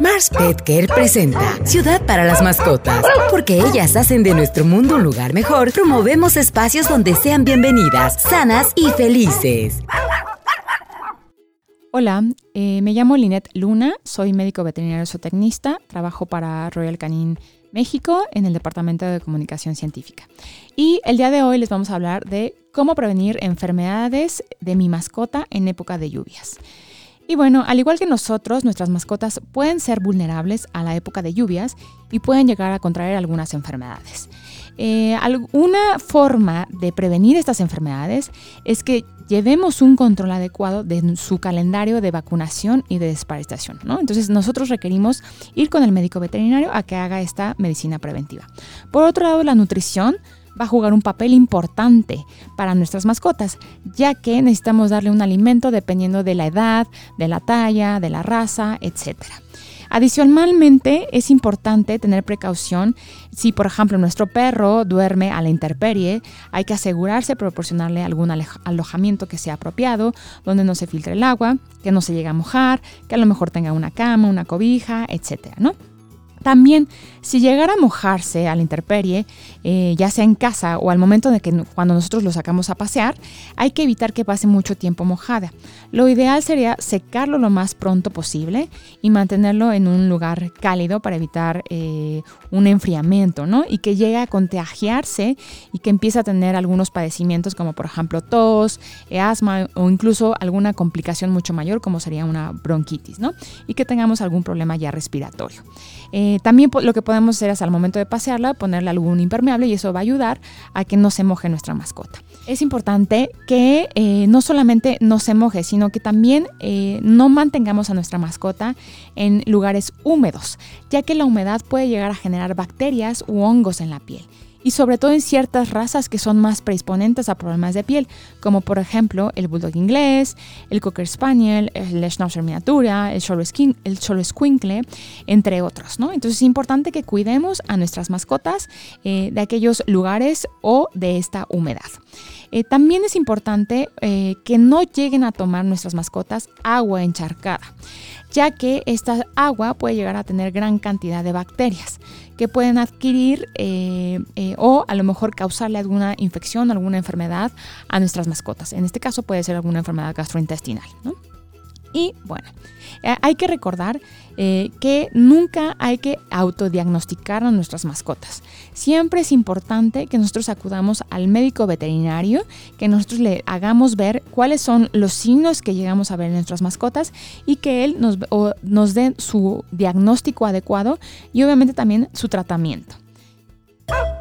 Mars Pet Care presenta Ciudad para las mascotas. Porque ellas hacen de nuestro mundo un lugar mejor, promovemos espacios donde sean bienvenidas, sanas y felices. Hola, eh, me llamo Linet Luna, soy médico veterinario zootecnista, trabajo para Royal Canin México en el Departamento de Comunicación Científica. Y el día de hoy les vamos a hablar de cómo prevenir enfermedades de mi mascota en época de lluvias. Y bueno, al igual que nosotros, nuestras mascotas pueden ser vulnerables a la época de lluvias y pueden llegar a contraer algunas enfermedades. Eh, una forma de prevenir estas enfermedades es que llevemos un control adecuado de su calendario de vacunación y de desparasitación. ¿no? Entonces nosotros requerimos ir con el médico veterinario a que haga esta medicina preventiva. Por otro lado, la nutrición va a jugar un papel importante para nuestras mascotas, ya que necesitamos darle un alimento dependiendo de la edad, de la talla, de la raza, etc. Adicionalmente, es importante tener precaución si, por ejemplo, nuestro perro duerme a la intemperie, hay que asegurarse de proporcionarle algún alojamiento que sea apropiado, donde no se filtre el agua, que no se llegue a mojar, que a lo mejor tenga una cama, una cobija, etc. ¿no? También, si llegara a mojarse a la intemperie, eh, ya sea en casa o al momento de que cuando nosotros lo sacamos a pasear, hay que evitar que pase mucho tiempo mojada. Lo ideal sería secarlo lo más pronto posible y mantenerlo en un lugar cálido para evitar eh, un enfriamiento, ¿no? Y que llegue a contagiarse y que empiece a tener algunos padecimientos como por ejemplo tos, asma o incluso alguna complicación mucho mayor como sería una bronquitis, ¿no? Y que tengamos algún problema ya respiratorio. Eh, también lo que podemos hacer es al momento de pasearla ponerle algún impermeable y eso va a ayudar a que no se moje nuestra mascota. Es importante que eh, no solamente no se moje, sino que también eh, no mantengamos a nuestra mascota en lugares húmedos, ya que la humedad puede llegar a generar bacterias u hongos en la piel y sobre todo en ciertas razas que son más predisponentes a problemas de piel, como por ejemplo el Bulldog inglés, el Cocker Spaniel, el Schnauzer miniatura, el Cholo Squinkle, entre otros. ¿no? Entonces es importante que cuidemos a nuestras mascotas eh, de aquellos lugares o de esta humedad. Eh, también es importante eh, que no lleguen a tomar nuestras mascotas agua encharcada, ya que esta agua puede llegar a tener gran cantidad de bacterias que pueden adquirir eh, o a lo mejor causarle alguna infección, alguna enfermedad a nuestras mascotas. En este caso puede ser alguna enfermedad gastrointestinal. Y bueno, eh, hay que recordar eh, que nunca hay que autodiagnosticar a nuestras mascotas. Siempre es importante que nosotros acudamos al médico veterinario, que nosotros le hagamos ver cuáles son los signos que llegamos a ver en nuestras mascotas y que él nos, nos dé su diagnóstico adecuado y obviamente también su tratamiento.